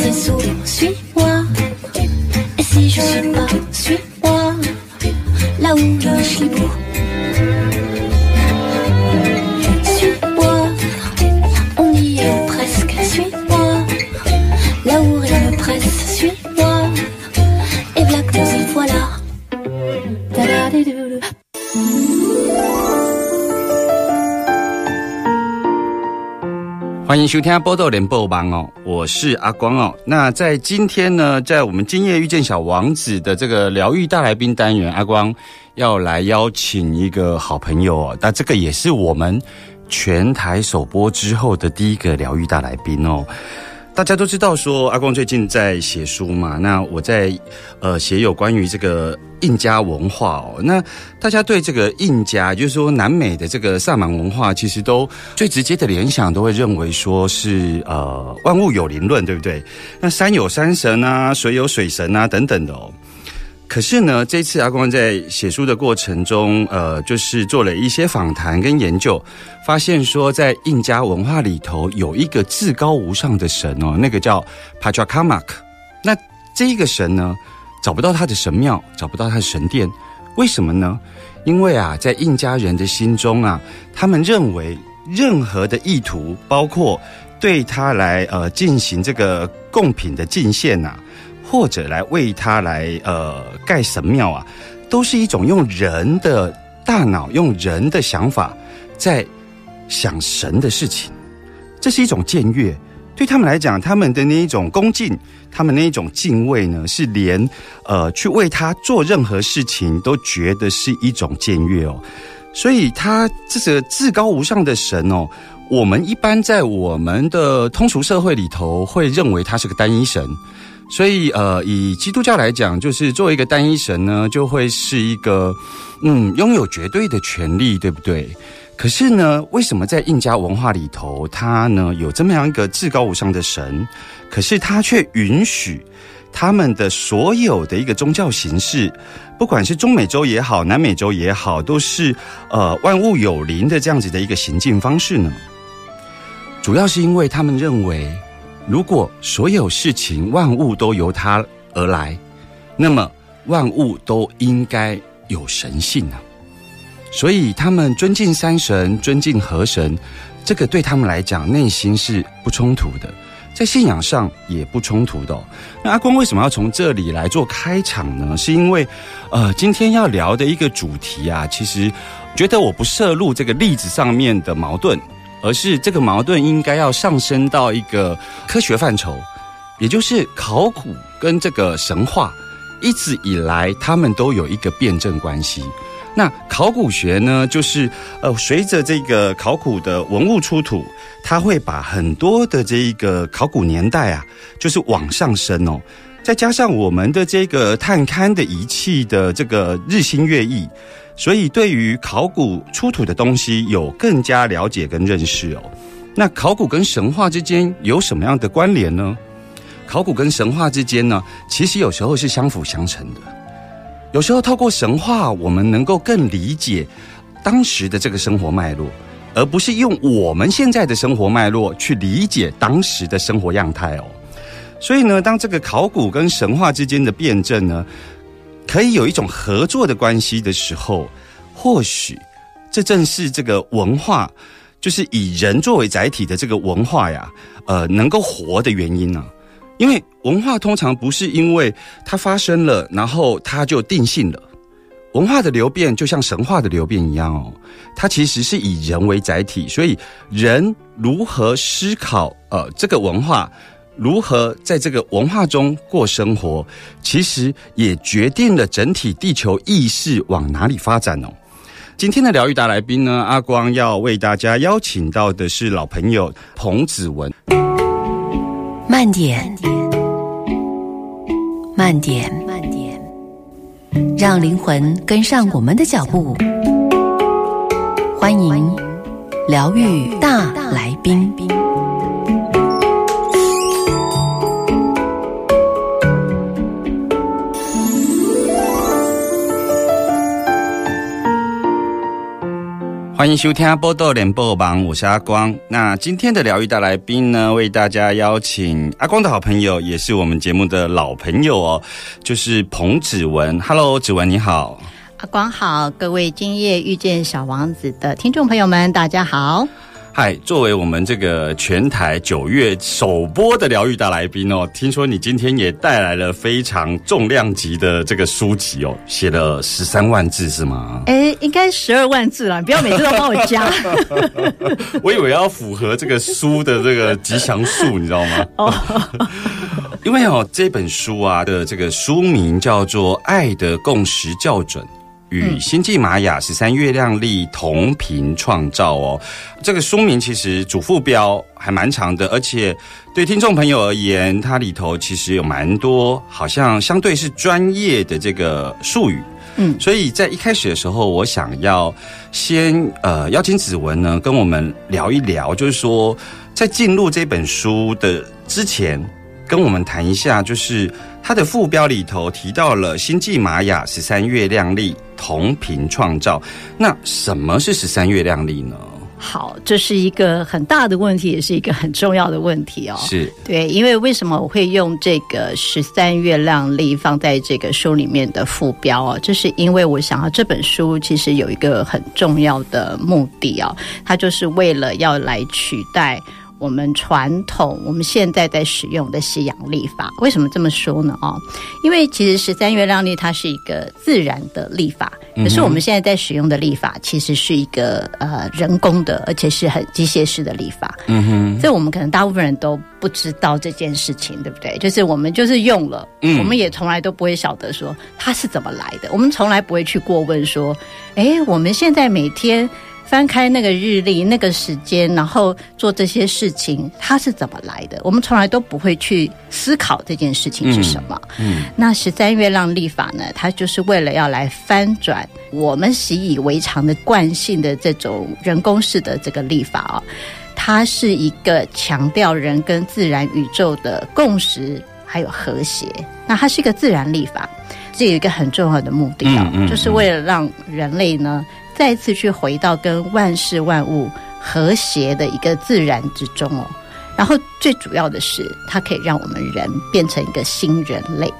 là où je sais souvent, suis-moi. Et si je suis pas, suis-moi, là où je suis beau. Suis-moi, on y est presque, suis-moi. Là où rien ne presse, suis-moi. Et voilà que nous y voilà. Ta-da-di-dou-dou. 欢迎收听《波豆联播网》哦， 我是阿光哦。那在今天呢，在我们今夜遇见小王子的这个疗愈大来宾单元，阿光要来邀请一个好朋友哦。那这个也是我们全台首播之后的第一个疗愈大来宾哦。大家都知道说阿光最近在写书嘛，那我在呃写有关于这个印加文化哦，那大家对这个印加，就是说南美的这个萨满文化，其实都最直接的联想都会认为说是呃万物有灵论，对不对？那山有山神啊，水有水神啊等等的哦。可是呢，这次阿光在写书的过程中，呃，就是做了一些访谈跟研究，发现说，在印加文化里头有一个至高无上的神哦，那个叫 Pachacamac。那这个神呢，找不到他的神庙，找不到他的神殿，为什么呢？因为啊，在印加人的心中啊，他们认为任何的意图，包括对他来呃进行这个贡品的进献呐、或者来为他来呃盖神庙啊，都是一种用人的大脑、用人的想法在想神的事情，这是一种僭越。对他们来讲，他们的那一种恭敬，他们那一种敬畏呢，是连呃去为他做任何事情都觉得是一种僭越哦。所以，他这个至高无上的神哦，我们一般在我们的通俗社会里头会认为他是个单一神。所以，呃，以基督教来讲，就是作为一个单一神呢，就会是一个，嗯，拥有绝对的权利，对不对？可是呢，为什么在印加文化里头，他呢有这么样一个至高无上的神，可是他却允许他们的所有的一个宗教形式，不管是中美洲也好，南美洲也好，都是呃万物有灵的这样子的一个行进方式呢？主要是因为他们认为。如果所有事情万物都由它而来，那么万物都应该有神性啊。所以他们尊敬山神，尊敬河神，这个对他们来讲内心是不冲突的，在信仰上也不冲突的、那阿公为什么要从这里来做开场呢？是因为，呃，今天要聊的一个主题啊，其实觉得我不涉入这个例子上面的矛盾。而是这个矛盾应该要上升到一个科学范畴，也就是考古跟这个神话一直以来他们都有一个辩证关系。那考古学呢，就是呃，随着这个考古的文物出土，它会把很多的这一个考古年代啊，就是往上升哦。再加上我们的这个探勘的仪器的这个日新月异。所以，对于考古出土的东西有更加了解跟认识哦。那考古跟神话之间有什么样的关联呢？考古跟神话之间呢，其实有时候是相辅相成的。有时候透过神话，我们能够更理解当时的这个生活脉络，而不是用我们现在的生活脉络去理解当时的生活样态哦。所以呢，当这个考古跟神话之间的辩证呢，可以有一种合作的关系的时候，或许这正是这个文化就是以人作为载体的这个文化呀，呃，能够活的原因呢、因为文化通常不是因为它发生了，然后它就定性了。文化的流变就像神话的流变一样哦，它其实是以人为载体，所以人如何思考呃这个文化，如何在这个文化中过生活，其实也决定了整体地球意识往哪里发展哦。今天的疗愈大来宾呢，阿光要为大家邀请到的是老朋友彭子文。慢点，慢点，慢点，让灵魂跟上我们的脚步。欢迎疗愈大来宾。欢迎收听《波豆联播网》，我是阿光。那今天的疗愈大来宾呢，为大家邀请阿光的好朋友，也是我们节目的老朋友哦，就是彭子文。Hello，子文你好。阿光好，各位今夜遇见小王子的听众朋友们，大家好。嗨，作为我们这个全台九月首播的疗愈大来宾哦，听说你今天也带来了非常重量级的这个书籍哦，写了十三万字是吗？哎，应该十二万字了，你不要每次都帮我加。我以为要符合这个书的这个吉祥数，你知道吗？哦，因为哦，这本书啊的这个书名叫做《爱的共识校准》。与星际玛雅十三月亮历同频创造哦，这个书名其实主副标还蛮长的，而且对听众朋友而言，它里头其实有蛮多好像相对是专业的这个术语。嗯。所以在一开始的时候，我想要先呃邀请子文呢跟我们聊一聊，就是说在进入这本书的之前，跟我们谈一下，就是它的副标里头提到了星际玛雅十三月亮历同频创造。那什么是十三月亮历呢？好，这是一个很大的问题，也是一个很重要的问题哦。是对，因为为什么我会用这个十三月亮历放在这个书里面的副标哦？这是因为我想要这本书其实有一个很重要的目的哦，它就是为了要来取代。我们传统我们现在在使用的西洋历法，为什么这么说呢？哦，因为其实十三月亮历它是一个自然的历法，可是我们现在在使用的历法其实是一个呃人工的，而且是很机械式的历法。嗯哼，这我们可能大部分人都不知道这件事情，对不对？就是我们就是用了，嗯我们也从来都不会晓得说它是怎么来的，我们从来不会去过问说，诶，我们现在每天翻开那个日历那个时间，然后做这些事情，它是怎么来的？我们从来都不会去思考这件事情是什么。嗯那十三月亮历法呢，它就是为了要来翻转我们习以为常的惯性的这种人工式的这个历法哦。它是一个强调人跟自然宇宙的共识还有和谐。那它是一个自然历法，这有一个很重要的目的哦，嗯嗯就是为了让人类呢再次去回到跟万事万物和谐的一个自然之中哦。然后最主要的是，它可以让我们人变成一个新人类。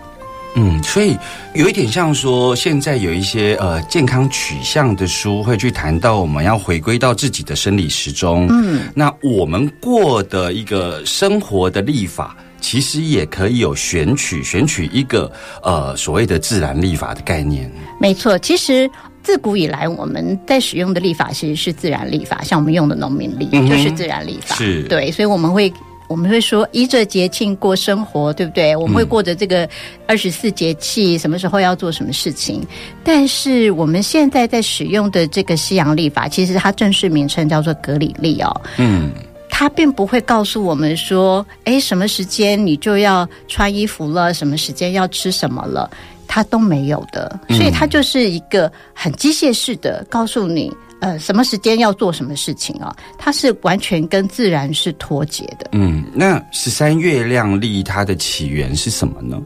嗯，所以有一点像说，现在有一些呃健康取向的书会去谈到我们要回归到自己的生理时钟。嗯，那我们过的一个生活的立法，其实也可以有选取选取一个呃所谓的自然立法的概念。没错，其实。自古以来，我们在使用的历法其实是自然历法，像我们用的农民历、嗯就是自然历法。是对，所以我们会我们会说依着节庆过生活，对不对？我们会过着这个二十四节气，什么时候要做什么事情。但是我们现在在使用的这个西洋历法，其实它正式名称叫做格里历哦。嗯它并不会告诉我们说，哎，什么时间你就要穿衣服了，什么时间要吃什么了，它都没有的。所以它就是一个很机械式的告诉你，呃，什么时间要做什么事情啊、它是完全跟自然是脱节的。嗯，那十三月亮历它的起源是什么呢？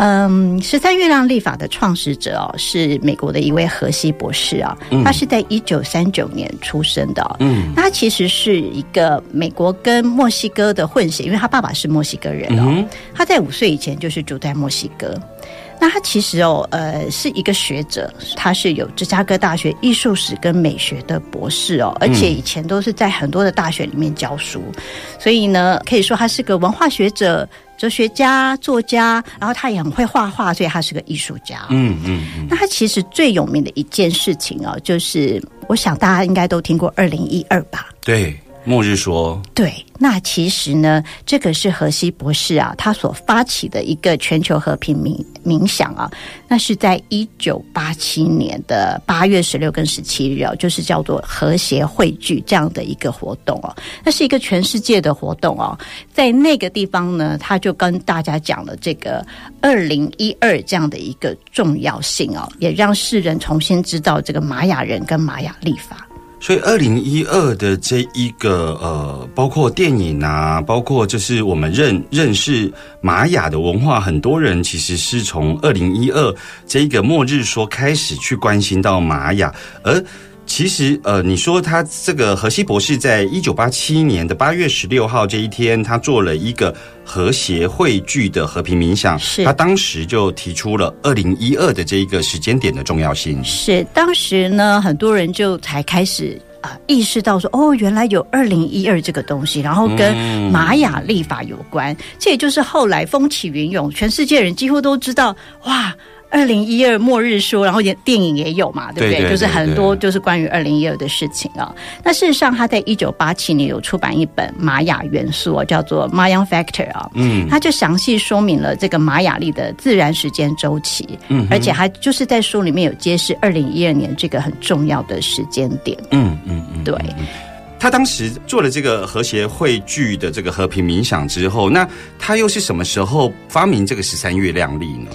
嗯，十三月亮历法的创始者哦，是美国的一位荷西博士啊、他是在一九三九年出生的、哦。嗯他其实是一个美国跟墨西哥的混血，因为他爸爸是墨西哥人哦。嗯他在五岁以前就是住在墨西哥。那他其实哦，呃，是一个学者，他是有芝加哥大学艺术史跟美学的博士哦，而且以前都是在很多的大学里面教书，所以呢，可以说他是个文化学者、哲学家、作家，然后他也很会画画，所以他是个艺术家。嗯嗯嗯，那他其实最有名的一件事情哦，就是我想大家应该都听过二零一二吧。对，末日说，对，那其实呢，这个是荷西博士啊，他所发起的一个全球和平冥冥想啊，那是在一九八七年的八月十六跟十七日哦，就是叫做和谐汇聚这样的一个活动哦，那是一个全世界的活动哦，在那个地方呢，他就跟大家讲了这个二零一二这样的一个重要性哦，也让世人重新知道这个玛雅人跟玛雅历法。所以二零一二的这一个呃，包括电影啊，包括就是我们认认识玛雅的文化，很多人其实是从二零一二这一个末日说开始去关心到玛雅，而其实呃，你说他这个荷西博士在一九八七年的八月十六号这一天，他做了一个和谐汇聚的和平冥想，是他当时就提出了二零一二的这一个时间点的重要性。是当时呢，很多人就才开始啊、意识到说，哦，原来有二零一二这个东西，然后跟玛雅历法有关。这也就是后来风起云涌，全世界人几乎都知道，哇。二零一二末日说，然后也电影也有嘛，对不对？对对就是很多就是关于二零一二的事情啊。那事实上，他在一九八七年有出版一本玛雅元素啊，叫做《Mayan Factor》啊，嗯他就详细说明了这个玛雅历的自然时间周期，嗯而且还就是在书里面有揭示二零一二年这个很重要的时间点。嗯嗯嗯，对，他当时做了这个和谐汇聚的这个和平冥想之后，那他又是什么时候发明这个十三月亮历呢？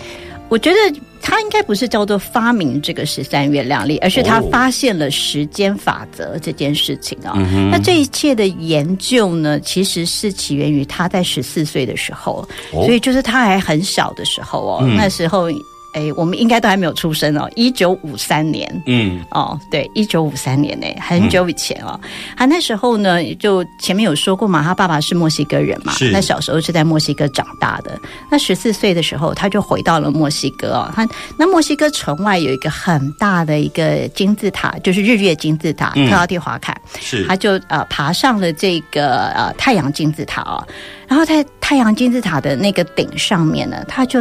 我觉得他应该不是叫做发明这个十三月亮历，而是他哦发现了时间法则这件事情啊。嗯那这一切的研究呢，其实是起源于他在十四岁的时候，哦所以就是他还很小的时候哦，嗯那时候。哎，我们应该都还没有出生哦，一九五三年，嗯哦，对，一九五三年呢，很久以前哦。他那时候呢，就前面有说过嘛，他爸爸是墨西哥人嘛，那小时候是在墨西哥长大的。那十四岁的时候，他就回到了墨西哥哦。他那墨西哥城外有一个很大的一个金字塔，就是日月金字塔，嗯特奥蒂华坎。是他就呃爬上了这个呃太阳金字塔哦，然后在太阳金字塔的那个顶上面呢，他就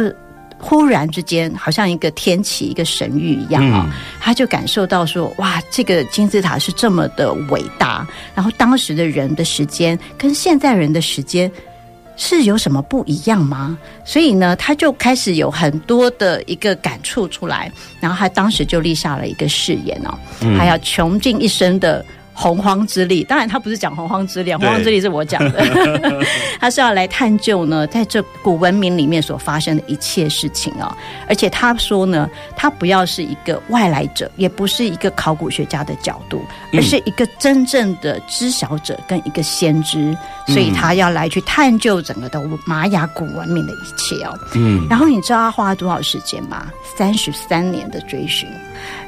忽然之间好像一个天启一个神谕一样哦，嗯他就感受到说哇，这个金字塔是这么的伟大，然后当时的人的时间跟现在人的时间。是有什么不一样吗？所以呢，他就开始有很多的一个感触出来，然后他当时就立下了一个誓言哦，他要穷尽一生的洪荒之力。当然，他不是讲洪荒之力，洪荒之力是我讲的，他是要来探究呢，在这古文明里面所发生的一切事情哦。而且他说呢，他不要是一个外来者，也不是一个考古学家的角度，而是一个真正的知晓者跟一个先知，所以他要来去探究整个的玛雅古文明的一切哦。嗯然后你知道他花了多少时间吗？三十三年的追寻。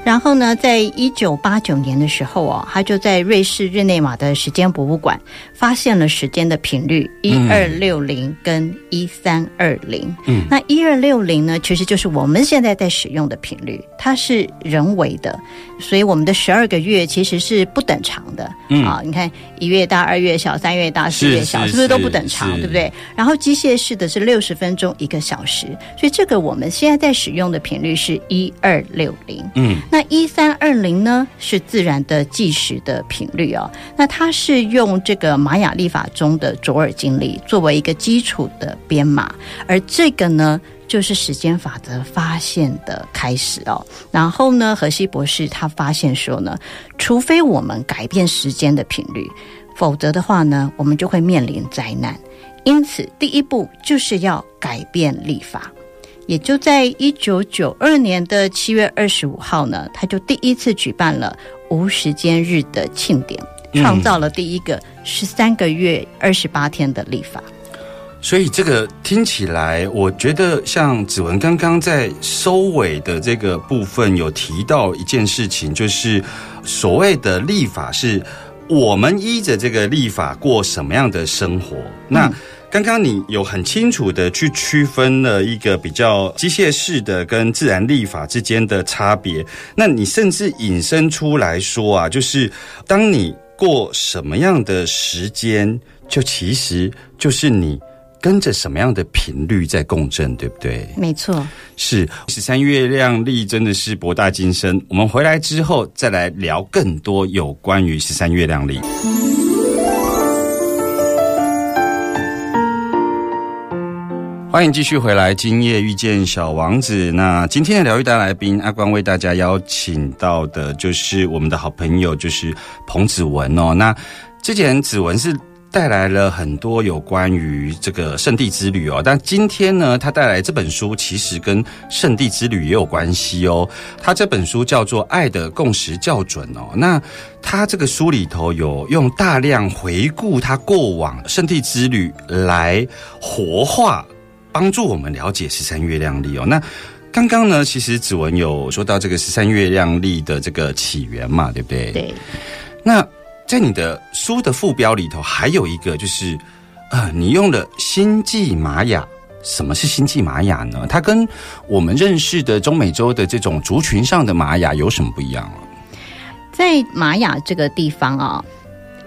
然后呢，在一九八九年的时候哦，他就在在瑞士日内瓦的时间博物馆。发现了时间的频率一二六零跟一三二零。嗯那一二六零呢，其实就是我们现在在使用的频率，它是人为的，所以我们的十二个月其实是不等长的。嗯啊，你看一月大、二月小、三月大、四月小，是是不是都不等长，对不对？然后机械式的是六十分钟一个小时，所以这个我们现在在使用的频率是一二六零。嗯那一三二零呢是自然的计时的频率哦，那它是用这个玛雅历法中的卓尔经历作为一个基础的编码，而这个呢。就是时间法则发现的开始哦，然后呢，荷西博士他发现说呢，除非我们改变时间的频率，否则的话呢，我们就会面临灾难。因此，第一步就是要改变历法。也就在一九九二年的七月二十五号呢，他就第一次举办了无时间日的庆典，嗯创造了第一个十三个月二十八天的立法。所以这个听起来，我觉得像子文刚刚在收尾的这个部分有提到一件事情，就是所谓的立法是我们依着这个立法过什么样的生活。那刚刚你有很清楚的去区分了一个比较机械式的跟自然立法之间的差别，那你甚至引申出来说啊，就是当你过什么样的时间，就其实就是你跟着什么样的频率在共振，对不对？没错。是十三月亮历真的是博大精深。我们回来之后再来聊更多有关于十三月亮历。欢迎继续回来，今夜遇见小王子。那今天的疗愈大来宾阿光为大家邀请到的就是我们的好朋友，就是彭子文哦。那之前子文是带来了很多有关于这个圣地之旅哦，但今天呢，他带来这本书其实跟圣地之旅也有关系哦。他这本书叫做《爱的共识校准》哦。那他这个书里头有用大量回顾他过往圣地之旅来活化。帮助我们了解十三月亮历哦。那刚刚呢，其实子文有说到这个十三月亮历的这个起源嘛，对不对？对。那在你的书的副标里头，还有一个就是呃，你用了星际玛雅。什么是星际玛雅呢？它跟我们认识的中美洲的这种族群上的玛雅有什么不一样在玛雅这个地方啊。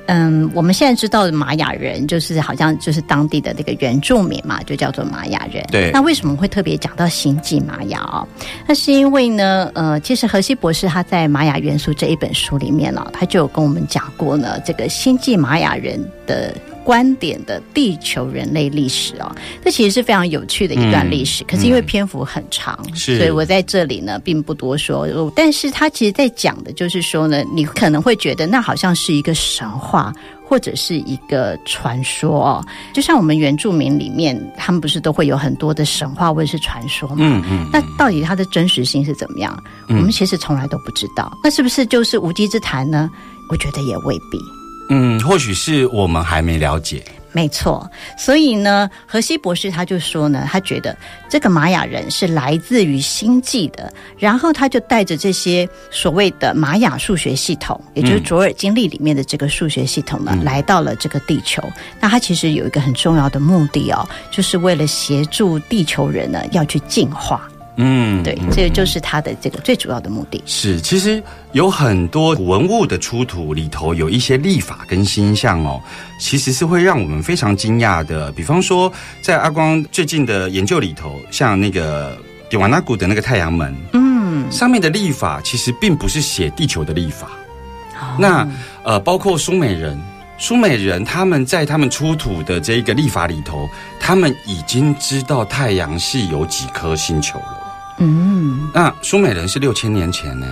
嗯，我们现在知道的玛雅人，就是好像就是当地的那个原住民嘛，就叫做玛雅人。对。那为什么会特别讲到星际玛雅哦？那是因为呢，呃，其实荷西博士他在《玛雅元素》这一本书里面呢，他就有跟我们讲过呢，这个星际玛雅人的。观点的地球人类历史哦，这其实是非常有趣的一段历史。可是因为篇幅很长，所以我在这里呢并不多说。但是他其实在讲的就是说呢，你可能会觉得那好像是一个神话或者是一个传说哦。就像我们原住民里面，他们不是都会有很多的神话或者是传说吗？嗯嗯。那到底它的真实性是怎么样？我们其实从来都不知道。那是不是就是无稽之谈呢？我觉得也未必。嗯，或许是我们还没了解。没错，所以呢，荷西博士他就说呢，他觉得这个玛雅人是来自于星际的，然后他就带着这些所谓的玛雅数学系统，也就是卓尔经历里面的这个数学系统呢，来到了这个地球。那他其实有一个很重要的目的哦，就是为了协助地球人呢，要去进化。嗯，对，这个就是它的这个最主要的目的。是，其实有很多文物的出土里头有一些历法跟星象哦，其实是会让我们非常惊讶的。比方说，在阿光最近的研究里头，像那个迪瓦纳古的那个太阳门，嗯，上面的历法其实并不是写地球的历法。那呃，包括苏美人，苏美人他们在他们出土的这个历法里头，他们已经知道太阳系有几颗星球了。嗯，那苏美人是六千年前呢，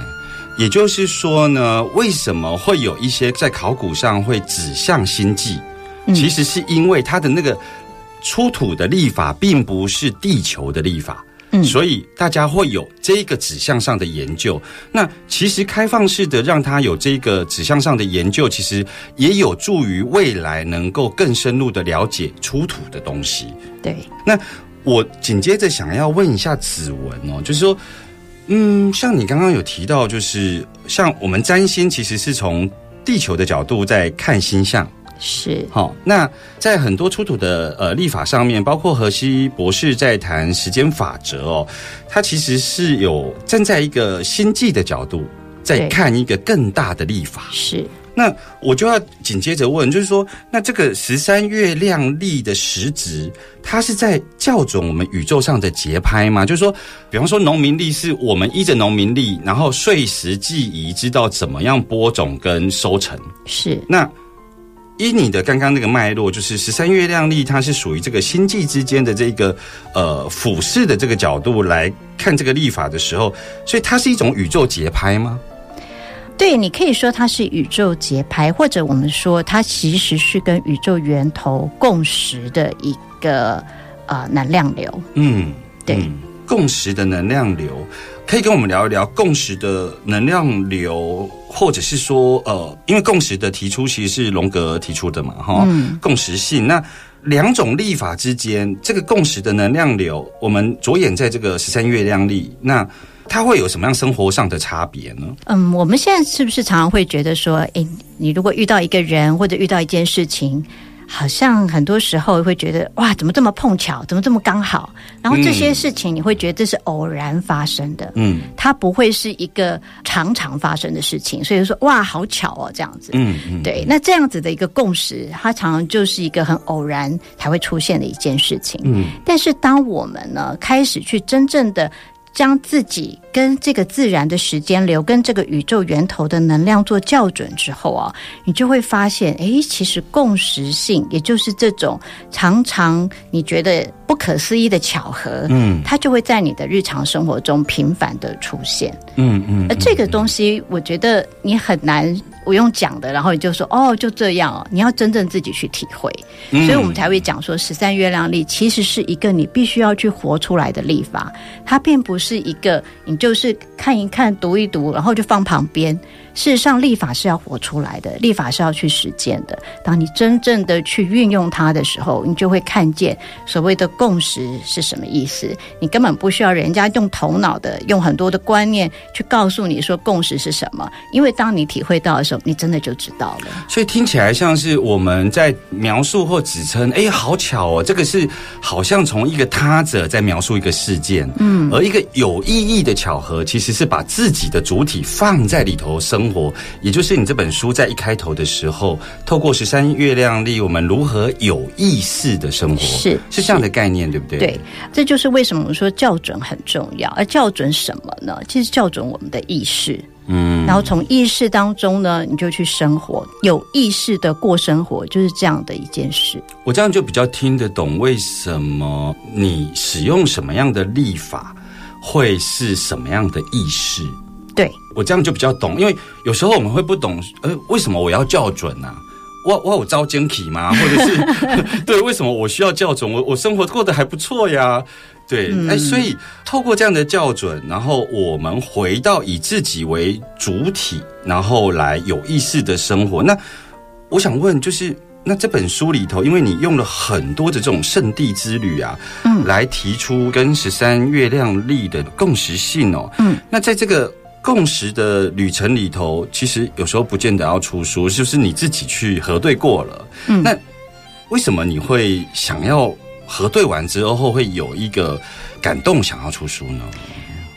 也就是说呢，为什么会有一些在考古上会指向星际？其实是因为它的那个出土的历法并不是地球的历法，嗯，所以大家会有这个指向上的研究。那其实开放式的让它有这个指向上的研究，其实也有助于未来能够更深入的了解出土的东西。对，那。我紧接着想要问一下子文哦，就是说，嗯，像你刚刚有提到，就是像我们占星其实是从地球的角度在看星象，是好。那在很多出土的呃历法上面，包括荷西博士在谈时间法则哦，他其实是有站在一个星际的角度在看一个更大的历法，是。那我就要紧接着问，就是说，那这个十三月亮历的时值，它是在校准我们宇宙上的节拍吗？就是说，比方说农民历是我们依着农民历，然后岁时记忆，知道怎么样播种跟收成。是。那依你的刚刚那个脉络，就是十三月亮历，它是属于这个星际之间的这个呃俯视的这个角度来看这个历法的时候，所以它是一种宇宙节拍吗？对你可以说它是宇宙节拍，或者我们说它其实是跟宇宙源头共识的一个呃能量流。嗯，对，共识的能量流，可以跟我们聊一聊共识的能量流，或者是说呃，因为共识的提出其实是荣格提出的嘛，哈，共识性。那两种历法之间，这个共识的能量流，我们着眼在这个十三月亮历，那。它会有什么样生活上的差别呢？嗯，我们现在是不是常常会觉得说，诶，你如果遇到一个人或者遇到一件事情，好像很多时候会觉得哇，怎么这么碰巧，怎么这么刚好？然后这些事情你会觉得这是偶然发生的，嗯它不会是一个常常发生的事情，所以说哇，好巧哦，这样子。嗯嗯，对，那这样子的一个共识，它常常就是一个很偶然才会出现的一件事情。嗯，但是当我们呢开始去真正的将自己跟这个自然的时间流、跟这个宇宙源头的能量做校准之后啊，你就会发现，诶，其实共识性，也就是这种常常你觉得不可思议的巧合，嗯它就会在你的日常生活中频繁的出现。嗯嗯，而这个东西，我觉得你很难我用讲的，然后你就说哦，就这样哦。你要真正自己去体会，嗯所以我们才会讲说，十三月亮历其实是一个你必须要去活出来的历法，它并不是一个你就是看一看、读一读，然后就放旁边。事实上，立法是要活出来的，立法是要去实践的。当你真正的去运用它的时候，你就会看见所谓的共识是什么意思。你根本不需要人家用头脑的、用很多的观念去告诉你说共识是什么，因为当你体会到的时候，你真的就知道了。所以听起来像是我们在描述或指称，哎，好巧哦，这个是好像从一个他者在描述一个事件，嗯，而一个有意义的巧合，其实是把自己的主体放在里头生活，也就是你这本书在一开头的时候，透过十三月亮历，我们如何有意识的生活，是是这样的概念，对不对？对，这就是为什么我们说校准很重要。而校准什么呢？其实校准我们的意识。嗯，然后从意识当中呢，你就去生活，有意识的过生活，就是这样的一件事。我这样就比较听得懂为什么你使用什么样的历法，会是什么样的意识。对，我这样就比较懂，因为有时候我们会不懂，呃，为什么我要校准呢、我我有招奸体吗？或者是 对，为什么我需要校准？我我生活过得还不错呀。对，哎、所以透过这样的校准，然后我们回到以自己为主体，然后来有意识的生活。那我想问，就是那这本书里头，因为你用了很多的这种圣地之旅啊，嗯来提出跟十三月亮历的共识性哦，嗯，那在这个共识的旅程里头，其实有时候不见得要出书，就是你自己去核对过了。嗯那为什么你会想要核对完之后会有一个感动，想要出书呢？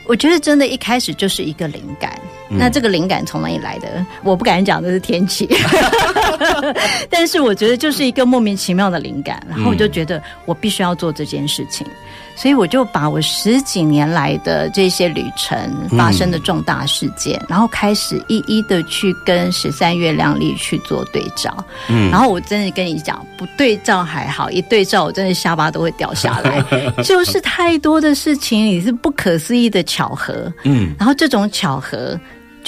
我觉得真的一开始就是一个灵感。那这个灵感从哪里来的？我不敢讲这是天气，但是我觉得就是一个莫名其妙的灵感，然后我就觉得我必须要做这件事情，所以我就把我十几年来的这些旅程发生的重大事件，然后开始一一的去跟十三月亮历去做对照。嗯然后我真的跟你讲，不对照还好，一对照我真的下巴都会掉下来，就是太多的事情，也是不可思议的巧合。嗯然后这种巧合，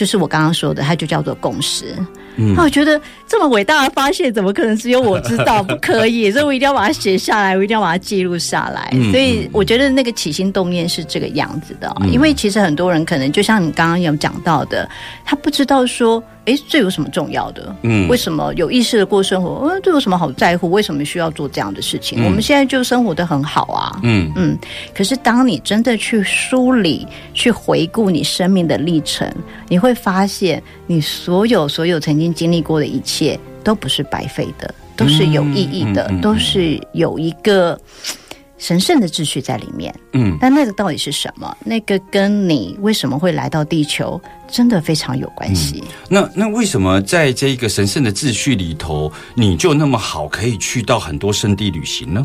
就是我刚刚说的，它就叫做共识。嗯那我觉得这么伟大的发现，怎么可能只有我知道？不可以，所以我一定要把它写下来，我一定要把它记录下来。嗯所以我觉得那个起心动念是这个样子的哦、嗯因为其实很多人可能就像你刚刚有讲到的，他不知道说，诶，这有什么重要的？嗯为什么有意识的过生活？呃，这有什么好在乎？为什么需要做这样的事情？嗯我们现在就生活的很好啊。嗯嗯，可是当你真的去梳理、去回顾你生命的历程，你会发现，你所有所有曾经经历过的一切都不是白费的，都是有意义的，嗯嗯嗯都是有一个嘖神圣的秩序在里面。嗯，但那个到底是什么？那个跟你为什么会来到地球，真的非常有关系。那那为什么在这个神圣的秩序里头，你就那么好可以去到很多圣地旅行呢？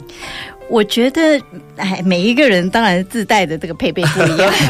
我觉得，哎，每一个人当然自带的这个配备不一样。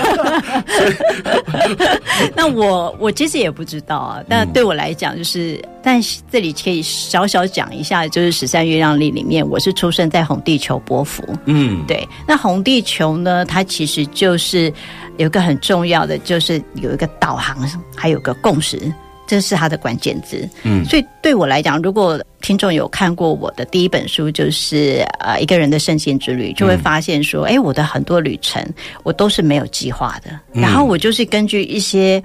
那我我其实也不知道啊，但对我来讲，就是，但这里可以小小讲一下，就是十三月亮历里面，我是出生在红地球波幅。嗯，对，那红地球呢，它其实就是有一个很重要的，就是有一个导航，还有个共识，这是它的关键字。嗯所以对我来讲，如果听众有看过我的第一本书，就是呃一个人的圣贤之旅，就会发现说，哎、我的很多旅程我都是没有计划的，然后我就是根据一些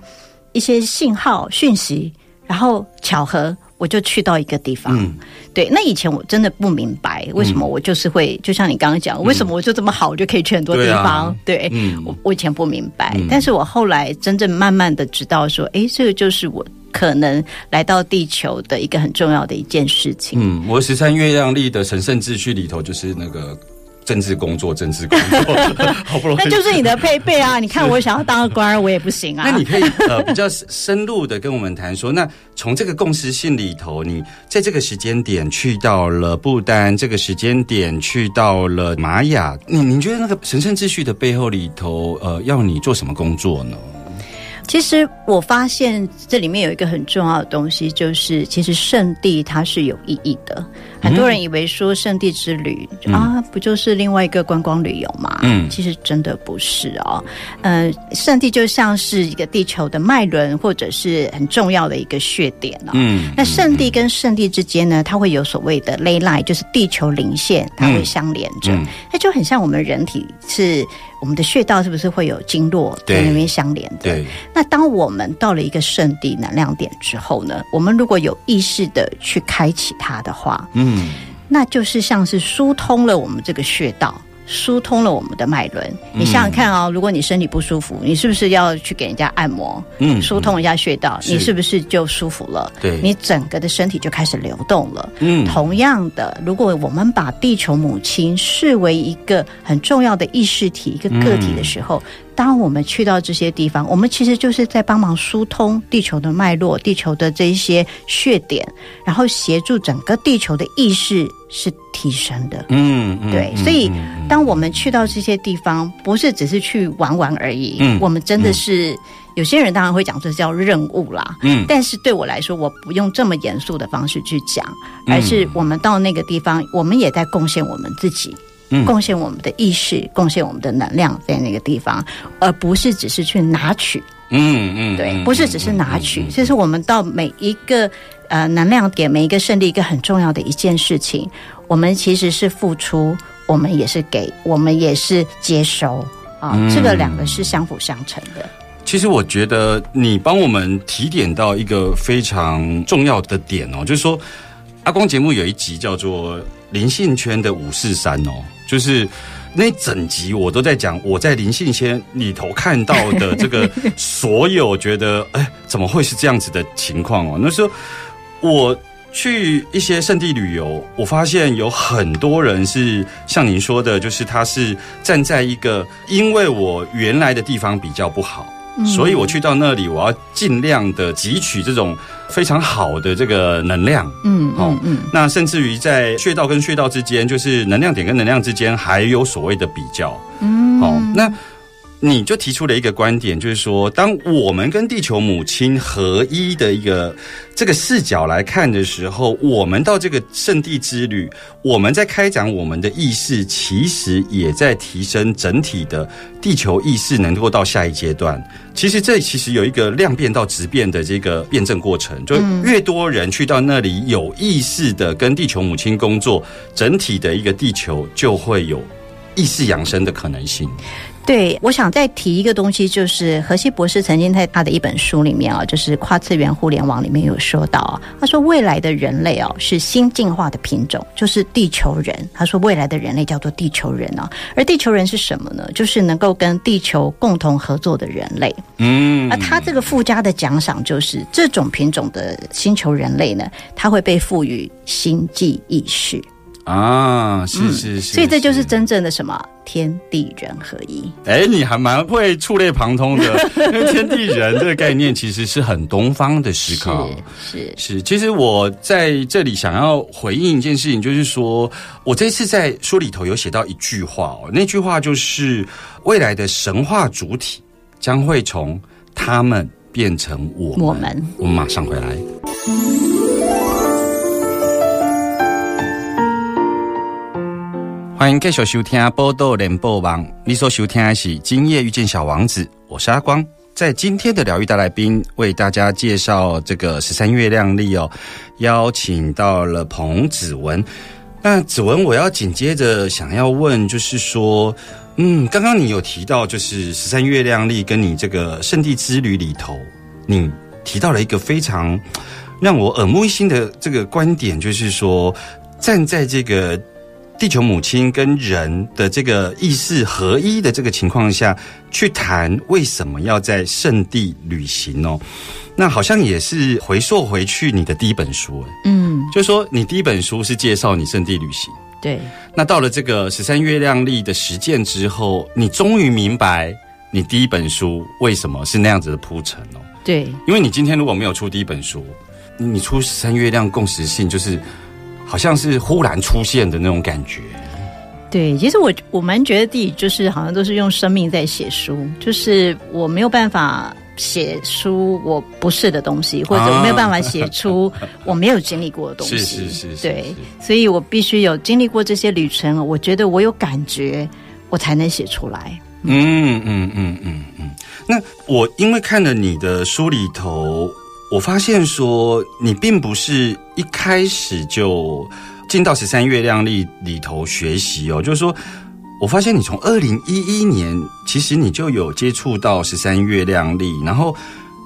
一些信号讯息，然后巧合。我就去到一个地方。嗯对，那以前我真的不明白为什么我就是会，就像你刚刚讲，为什么我就这么好，我就可以去很多地方？对,、嗯我我以前不明白，嗯但是我后来真正慢慢的知道说，诶，这个就是我可能来到地球的一个很重要的一件事情。嗯，我十三月亮历的神圣秩序里头就是那个政治工作，政治工作，好不容易那就是你的配备啊！你看我想要当个官儿，我也不行啊。那你可以呃比较深入的跟我们谈说，那从这个共识性里头，你在这个时间点去到了不丹，这个时间点去到了玛雅，你你觉得那个神圣秩序的背后里头，呃，要你做什么工作呢？其实我发现这里面有一个很重要的东西，就是其实圣地它是有意义的。很多人以为说圣地之旅、啊，不就是另外一个观光旅游嘛？嗯其实真的不是哦。呃，圣地就像是一个地球的脉轮，或者是很重要的一个穴点哦。嗯那圣地跟圣地之间呢，它会有所谓的 ley line，就是地球零线，它会相连着。嗯那就很像我们人体是我们的穴道，是不是会有经络在那边相连的？对，那当我们到了一个圣地能量点之后呢，我们如果有意识的去开启它的话，嗯那就是像是疏通了我们这个穴道。疏通了我们的脉轮，你想想看哦，如果你身体不舒服，你是不是要去给人家按摩，嗯疏通一下穴道？是。你是不是就舒服了？对。你整个的身体就开始流动了。嗯。同样的，如果我们把地球母亲视为一个很重要的意识体、一个个体的时候，当我们去到这些地方，我们其实就是在帮忙疏通地球的脉络、地球的这一些穴点，然后协助整个地球的意识是提升的。嗯嗯对，所以当我们去到这些地方，不是只是去玩玩而已，嗯我们真的是。有些人当然会讲这叫任务啦，嗯。但是对我来说，我不用这么严肃的方式去讲，嗯。而是我们到那个地方，我们也在贡献我们自己，嗯。贡献我们的意识，贡献我们的能量在那个地方，而不是只是去拿取，嗯嗯对，不是只是拿取，这是我们到每一个呃能量点，每一个胜利一个很重要的一件事情，我们其实是付出，我们也是给，我们也是接收啊，嗯这个两个是相辅相成的。其实我觉得你帮我们提点到一个非常重要的点哦，就是说阿光节目有一集叫做《灵性圈的五四三》哦，就是那一整集我都在讲我在灵性圈里头看到的这个 所有觉得哎怎么会是这样子的情况哦？那时候我。去一些圣地旅游，我发现有很多人是像您说的，就是他是站在一个，因为我原来的地方比较不好，所以我去到那里，我要尽量的汲取这种非常好的这个能量。嗯哦嗯嗯，那甚至于在穴道跟穴道之间，就是能量点跟能量之间，还有所谓的比较。嗯哦，那你就提出了一个观点，就是说，当我们跟地球母亲合一的一个这个视角来看的时候，我们到这个圣地之旅，我们在开展我们的意识，其实也在提升整体的地球意识，能够到下一阶段。其实这其实有一个量变到质变的这个辩证过程，就越多人去到那里有意识的跟地球母亲工作，整体的一个地球就会有意识养生的可能性。对，我想再提一个东西，就是荷西博士曾经在他的一本书里面啊，就是跨次元互联网里面有说到啊，他说未来的人类哦是新进化的品种，就是地球人。他说未来的人类叫做地球人啊，而地球人是什么呢？就是能够跟地球共同合作的人类。嗯而他这个附加的奖赏就是这种品种的星球人类呢，它会被赋予星际意识。啊，是是是，所以这就是真正的什么天地人合一。哎，你还蛮会触类旁通的，因为天地人这个概念其实是很东方的思考。是是是，其实我在这里想要回应一件事情，就是说我这次在书里头有写到一句话哦，那句话就是未来的神话主体将会从他们变成我们。我们我们马上回来。欢迎继续收听《波豆联播网》，你所收听的是《今夜遇见小王子》，我是阿光。在今天的疗愈大来宾为大家介绍这个十三月亮历哦，邀请到了彭子文。那子文，我要紧接着想要问，就是说，嗯，刚刚你有提到，就是十三月亮历跟你这个圣地之旅里头，你提到了一个非常让我耳目一新的这个观点，就是说，站在这个地球母亲跟人的这个意识合一的这个情况下去谈为什么要在圣地旅行哦。那好像也是回溯回去你的第一本书，嗯，就是说你第一本书是介绍你圣地旅行。对，那到了这个十三月亮历的实践之后，你终于明白你第一本书为什么是那样子的铺陈哦。对，因为你今天如果没有出第一本书，你你出十三月亮共识性，就是好像是忽然出现的那种感觉。对，其实我我蛮觉得自己就是好像都是用生命在写书，就是我没有办法写出我不是的东西，或者我没有办法写出我没有经历过的东西。是是是是对，所以我必须有经历过这些旅程，我觉得我有感觉，我才能写出来。嗯嗯嗯嗯嗯。那我因为看了你的书里头，我发现说你并不是一开始就进到十三月亮历里头学习哦，就是说。我发现你从二零一一年，其实你就有接触到十三月亮历，然后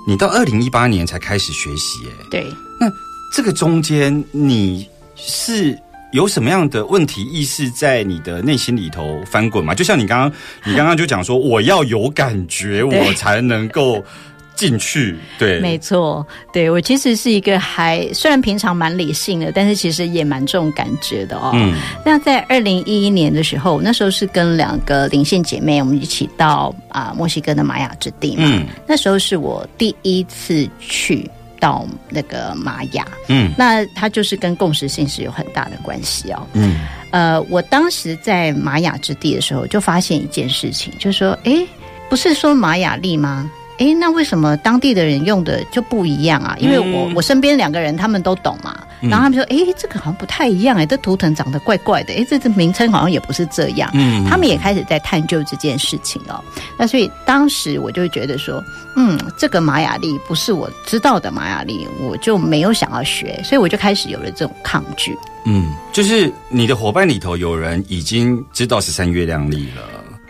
你到二零一八年才开始学习，哎，对，那这个中间你是有什么样的问题意识在你的内心里头翻滚吗？就像你刚刚，你刚刚就讲说，我要有感觉，我才能够进去。对，没错，对我其实是一个还虽然平常蛮理性的，但是其实也蛮重感觉的哦。嗯那在二零一一年的时候，那时候是跟两个灵性姐妹，我们一起到啊、墨西哥的玛雅之地嘛。嗯那时候是我第一次去到那个玛雅，嗯那它就是跟共识性是有很大的关系哦。嗯呃，我当时在玛雅之地的时候，就发现一件事情，就是说，哎，不是说玛雅历吗？诶，那为什么当地的人用的就不一样啊？因为我、嗯我身边两个人他们都懂嘛，然后他们说，哎，这个好像不太一样，诶，这图腾长得怪怪的，哎，这这名称好像也不是这样。嗯他们也开始在探究这件事情哦。那所以当时我就觉得说，嗯，这个玛雅历不是我知道的玛雅历，我就没有想要学，所以我就开始有了这种抗拒。嗯，就是你的伙伴里头有人已经知道十三月亮历了。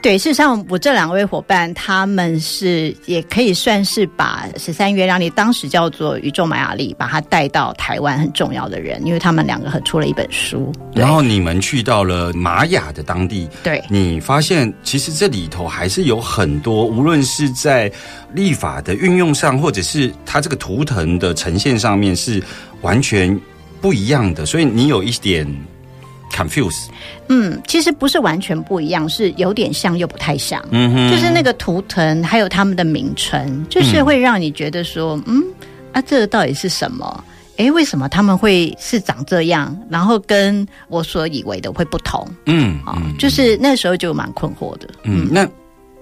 对，事实上，我这两位伙伴，他们是也可以算是把十三月亮历当时叫做宇宙玛雅历，把它带到台湾很重要的人，因为他们两个合出了一本书。然后你们去到了玛雅的当地，对你发现其实这里头还是有很多，无论是在历法的运用上，或者是它这个图腾的呈现上面，是完全不一样的。所以你有一点 confuse，嗯，其实不是完全不一样，是有点像又不太像。嗯哼，就是那个图腾，还有他们的名称，就是会让你觉得说，嗯啊，这个到底是什么？哎，为什么他们会是长这样？然后跟我所以为的会不同嗯啊、就是那时候就蛮困惑的。嗯，那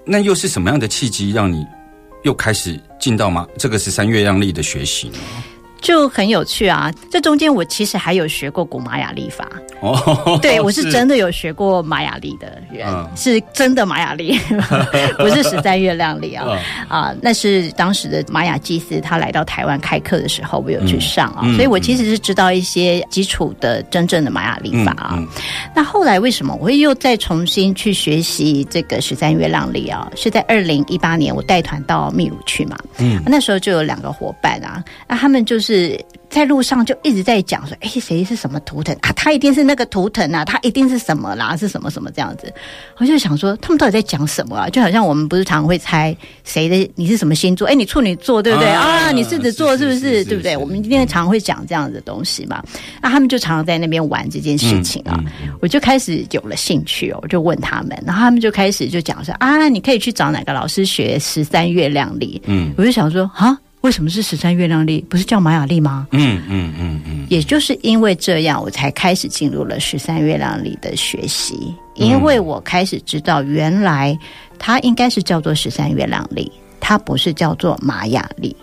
那又是什么样的契机让你又开始进到吗这个是三月亮历的学习呢？就很有趣啊！这中间我其实还有学过古玛雅历法，哦，对我是真的有学过玛雅历的人，嗯是真的玛雅历，不是十三月亮历啊嗯啊！那是当时的玛雅祭司他来到台湾开课的时候，我有去上啊，嗯所以我其实是知道一些基础的真正的玛雅历法啊。嗯那后来为什么我会又再重新去学习这个十三月亮历啊？是在二零一八年我带团到秘鲁去嘛，嗯那时候就有两个伙伴啊，那他们就是在路上就一直在讲说，哎，谁是什么图腾啊？他一定是那个图腾啊，他一定是什么啦，是什么什么这样子。我就想说，他们到底在讲什么啊？就好像我们不是常会猜谁的你是什么星座？哎，你处女座对不对啊啊？你狮子座是不是？是是是对不对？我们今天常会讲这样的东西嘛。那他们就常常在那边玩这件事情啊。我就开始有了兴趣哦，我就问他们，然后他们就开始就讲说啊，你可以去找哪个老师学十三月亮历。嗯我就想说啊，为什么是十三月亮历？不是叫玛雅历吗？嗯嗯嗯嗯也就是因为这样，我才开始进入了十三月亮历的学习，因为我开始知道，原来它应该是叫做十三月亮历，它不是叫做玛雅历。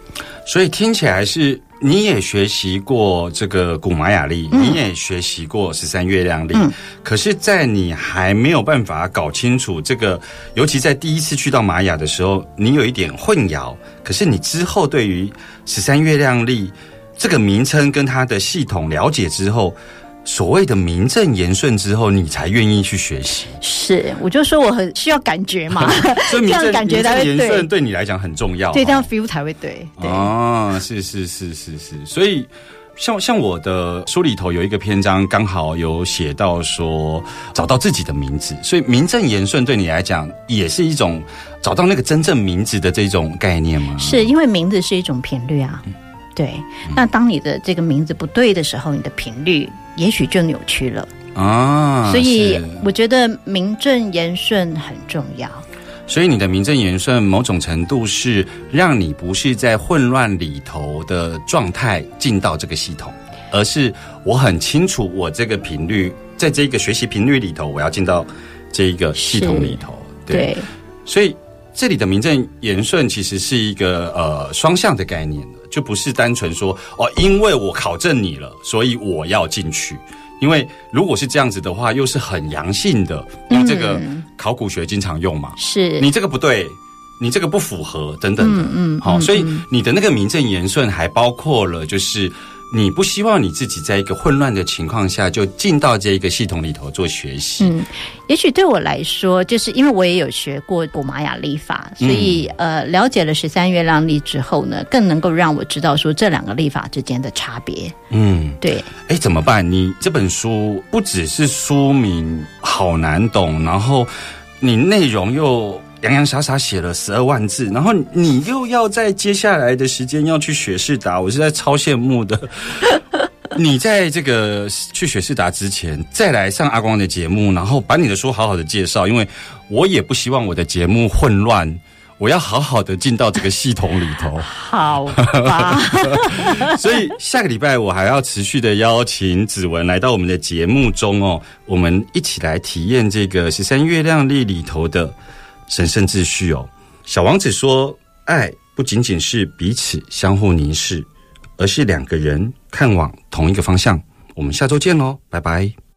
所以听起来是你也学习过这个古玛雅历，你也学习过十三月亮历，嗯可是，在你还没有办法搞清楚这个，尤其在第一次去到玛雅的时候，你有一点混淆。可是你之后对于十三月亮历这个名称跟它的系统了解之后，所谓的名正言顺之后，你才愿意去学习。是，我就说我很需要感觉嘛，所以名正这样感觉名才会对正言顺，对你来讲很重要。对，这哦样 feel 才会对。对，哦，是是是是是，所以像像我的书里头有一个篇章，刚好有写到说找到自己的名字，所以名正言顺对你来讲也是一种找到那个真正名字的这种概念吗？是因为名字是一种频率啊。对，那当你的这个名字不对的时候，你的频率也许就扭曲了。啊，所以我觉得名正言顺很重要。所以你的名正言顺，某种程度是让你不是在混乱里头的状态进到这个系统，而是我很清楚我这个频率，在这个学习频率里头，我要进到这一个系统里头。对，所以这里的名正言顺其实是一个呃双向的概念的，就不是单纯说哦，因为我考证你了，所以我要进去。因为如果是这样子的话，又是很阳性的，那这个考古学经常用嘛，是你这个不对，你这个不符合等等的，嗯嗯好，嗯所以你的那个名正言顺还包括了就是。你不希望你自己在一个混乱的情况下就进到这一个系统里头做学习，嗯，也许对我来说，就是因为我也有学过古玛雅历法，所以、呃，了解了十三月亮历之后呢，更能够让我知道说这两个历法之间的差别。嗯，对，哎，怎么办？你这本书不只是书名好难懂，然后你内容又洋洋洒洒写了十二万字，然后你又要在接下来的时间要去雪士达，我是在超羡慕的。你在这个去雪士达之前，再来上阿光的节目，然后把你的书好好的介绍，因为我也不希望我的节目混乱，我要好好的进到这个系统里头。好吧，所以下个礼拜我还要持续的邀请子文来到我们的节目中哦，我们一起来体验这个十三月亮历里头的神圣秩序哦。小王子说，爱不仅仅是彼此相互凝视，而是两个人看往同一个方向。我们下周见喽，拜拜。